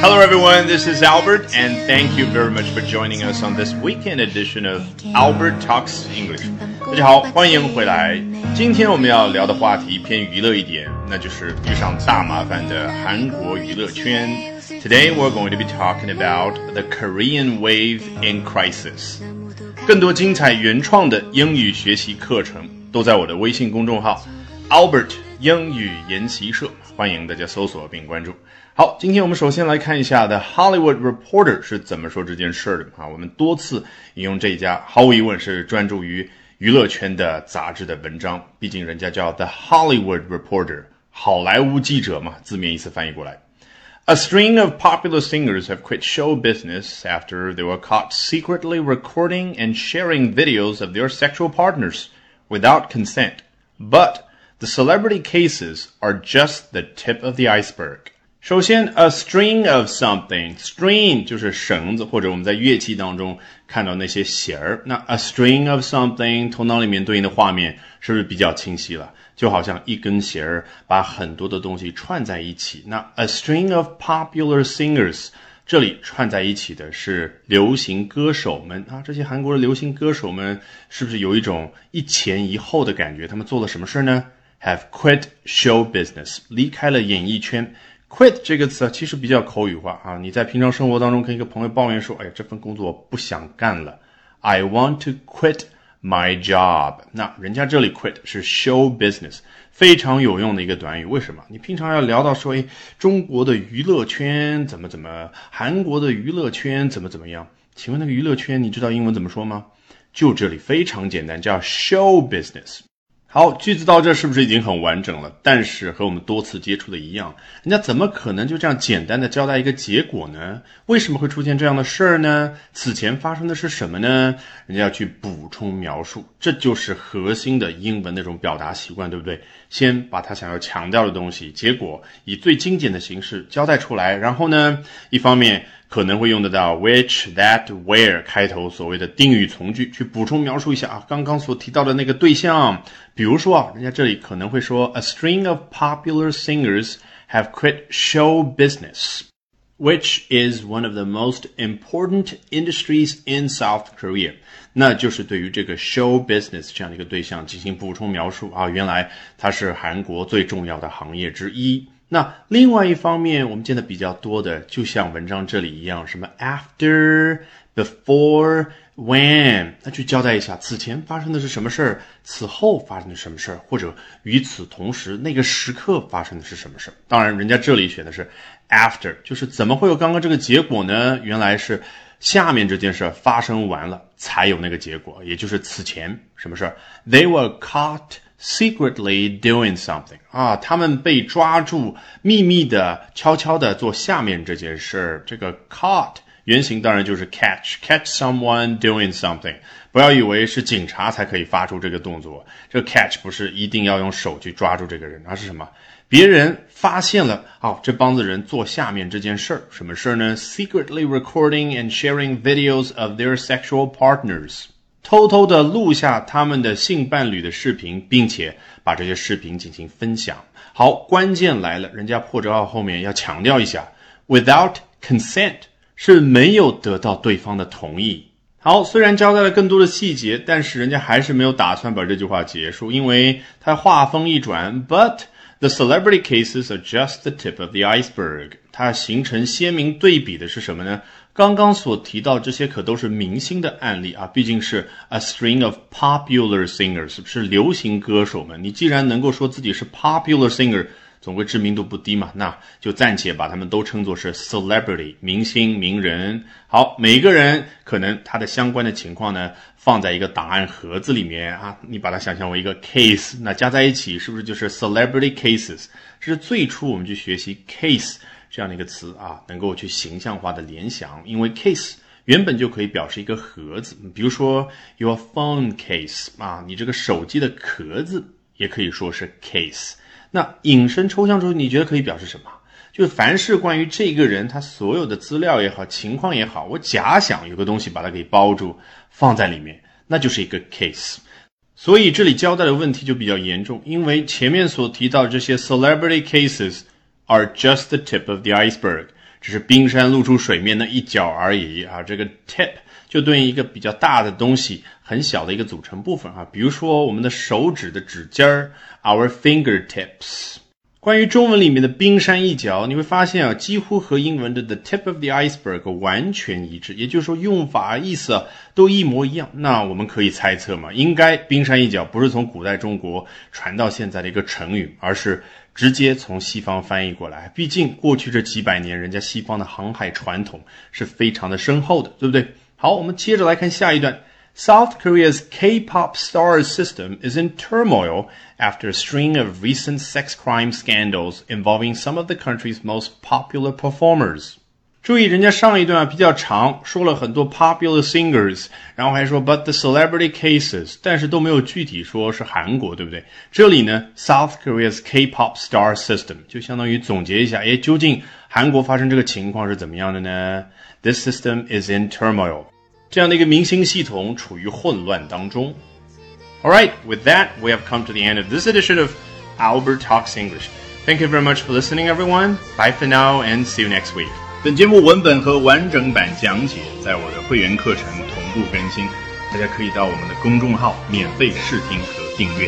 Hello, everyone. This is Albert, and thank you very much for joining us on this weekend edition of Albert Talks English. 大家好，欢迎回来。今天我们要聊的话题偏娱乐一点，那就是遇上大麻烦的韩国娱乐圈。Today we're going to be talking about the Korean wave in crisis. 更多精彩原创的英语学习课程都在我的微信公众号 Albert 英语研习社，欢迎大家搜索并关注。 好，今天我们首先来看一下 The Hollywood Reporter 是怎么说这件事的啊。我们多次引用这一家，毫无疑问是专注于娱乐圈的杂志的文章。毕竟人家叫 The Hollywood Reporter，好莱坞记者嘛，字面意思翻译过来。A string of popular singers have quit show business after they were caught secretly recording and sharing videos of their sexual partners without consent. But the celebrity cases are just the tip of the iceberg. 首先，a string of something，string 就是绳子，或者我们在乐器当中看到那些弦儿。那 a string of something，头脑里面对应的画面是不是比较清晰了？就好像一根弦儿把很多的东西串在一起。那 a string of popular singers，这里串在一起的是流行歌手们啊。这些韩国的流行歌手们是不是有一种一前一后的感觉？他们做了什么事儿呢？Have quit show business，离开了演艺圈。Quit 这个词其实比较口语化啊，你在平常生活当中跟一个朋友抱怨说，哎，这份工作不想干了，I want to quit my job。那人家这里 quit 是 show business，非常有用的一个短语。为什么？你平常要聊到说，哎，中国的娱乐圈怎么怎么，韩国的娱乐圈怎么怎么样？请问那个娱乐圈你知道英文怎么说吗？就这里非常简单，叫 show business。好，句子到这是不是已经很完整了？但是和我们多次接触的一样，人家怎么可能就这样简单的交代一个结果呢？为什么会出现这样的事儿呢？此前发生的是什么呢？人家要去补充描述，这就是核心的英文那种表达习惯，对不对？先把他想要强调的东西，结果以最精简的形式交代出来，然后呢，一方面。可能会用得到 which、that、where 开头所谓的定语从句，去补充描述一下啊，刚刚所提到的那个对象。比如说啊，人家这里可能会说，a string of popular singers have quit show business, which is one of the most important industries in South Korea。那就是对于这个 show business 这样的一个对象进行补充描述啊，原来它是韩国最重要的行业之一。那另外一方面，我们见的比较多的，就像文章这里一样，什么 after、before、when，那去交代一下此前发生的是什么事儿，此后发生的什么事儿，或者与此同时那个时刻发生的是什么事儿。当然，人家这里选的是 after，就是怎么会有刚刚这个结果呢？原来是下面这件事发生完了才有那个结果，也就是此前什么事儿？They were caught. secretly doing something 啊，他们被抓住，秘密的、悄悄的做下面这件事儿。这个 caught 原型当然就是 catch，catch someone doing something。不要以为是警察才可以发出这个动作，这个 catch 不是一定要用手去抓住这个人，而是什么？别人发现了，哦，这帮子人做下面这件事儿，什么事儿呢？Secretly recording and sharing videos of their sexual partners。 偷偷的录下他们的性伴侣的视频，并且把这些视频进行分享。好，关键来了，人家破折号后面要强调一下，without consent 是没有得到对方的同意。好，虽然交代了更多的细节，但是人家还是没有打算把这句话结束，因为他话锋一转，but the celebrity cases are just the tip of the iceberg。它形成鲜明对比的是什么呢？刚刚所提到这些可都是明星的案例啊，毕竟是 a string of popular singers，是流行歌手们。你既然能够说自己是 popular singer，总归知名度不低嘛，那就暂且把他们都称作是 celebrity，明星名人。好，每个人可能他的相关的情况呢，放在一个档案盒子里面啊，你把它想象为一个 case，那加在一起是不是就是 celebrity cases？这是最初我们去学习 case。这样的一个词啊，能够去形象化的联想，因为 case 原本就可以表示一个盒子，比如说 your phone case 啊，你这个手机的壳子也可以说是 case。那引申抽象出，你觉得可以表示什么？就是凡是关于这个人他所有的资料也好，情况也好，我假想有个东西把它给包住，放在里面，那就是一个 case。所以这里交代的问题就比较严重，因为前面所提到这些 celebrity cases。are just the tip of the iceberg，只是冰山露出水面的一角而已啊。这个 tip 就对应一个比较大的东西，很小的一个组成部分啊。比如说我们的手指的指尖儿，our fingertips。关于中文里面的冰山一角，你会发现啊，几乎和英文的 the tip of the iceberg 完全一致，也就是说用法、意思啊都一模一样。那我们可以猜测嘛，应该冰山一角不是从古代中国传到现在的一个成语，而是直接从西方翻译过来。毕竟过去这几百年，人家西方的航海传统是非常的深厚的，对不对？好，我们接着来看下一段。South Korea's K-pop star system is in turmoil after a string of recent sex crime scandals involving some of the country's most popular performers. 注意，人家上一段啊比较长，说了很多 popular singers，然后还说 but the celebrity cases，但是都没有具体说是韩国，对不对？这里呢，South Korea's K-pop star system 就相当于总结一下，诶，究竟韩国发生这个情况是怎么样的呢？This system is in turmoil. 这样的一个明星系统处于混乱当中。All right, with that, we have come to the end of this edition of Albert Talks English. Thank you very much for listening, everyone. Bye for now, and see you next week. 本节目文本和完整版讲解在我的会员课程同步更新，大家可以到我们的公众号免费试听和订阅。